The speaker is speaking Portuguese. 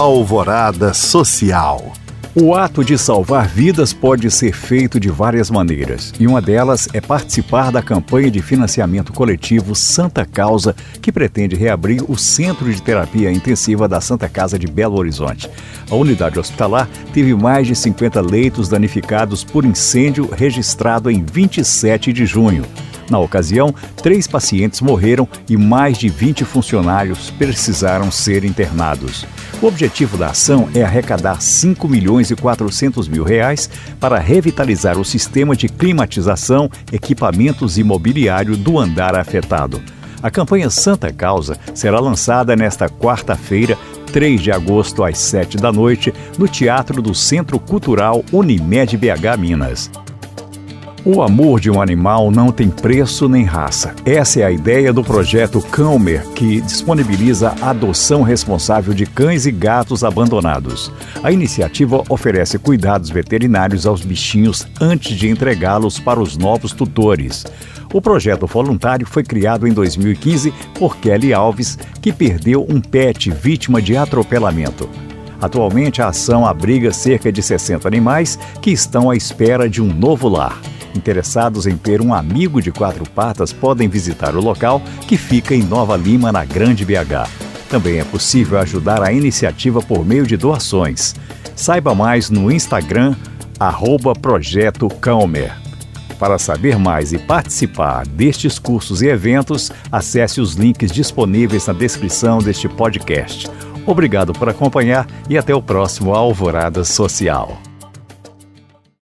Alvorada Social. O ato de salvar vidas pode ser feito de várias maneiras, e uma delas é participar da campanha de financiamento coletivo Santa Causa, que pretende reabrir o Centro de Terapia Intensiva da Santa Casa de Belo Horizonte. A unidade hospitalar teve mais de 50 leitos danificados por incêndio registrado em 27 de junho. Na ocasião, três pacientes morreram e mais de 20 funcionários precisaram ser internados. O objetivo da ação é arrecadar 5 milhões e 400 mil reais para revitalizar o sistema de climatização, equipamentos e mobiliário do andar afetado. A campanha Santa Causa será lançada nesta quarta-feira, 3 de agosto, às 7 da noite, no Teatro do Centro Cultural Unimed BH Minas. O amor de um animal não tem preço nem raça. Essa é a ideia do projeto Calmer, que disponibiliza a adoção responsável de cães e gatos abandonados. A iniciativa oferece cuidados veterinários aos bichinhos antes de entregá-los para os novos tutores. O projeto voluntário foi criado em 2015 por Kelly Alves, que perdeu um pet vítima de atropelamento. Atualmente, a ação abriga cerca de 60 animais que estão à espera de um novo lar. Interessados em ter um amigo de quatro patas podem visitar o local, que fica em Nova Lima, na Grande BH. Também é possível ajudar a iniciativa por meio de doações. Saiba mais no Instagram, arroba Projeto Calmer. Para saber mais e participar destes cursos e eventos, acesse os links disponíveis na descrição deste podcast. Obrigado por acompanhar e até o próximo Alvorada Social.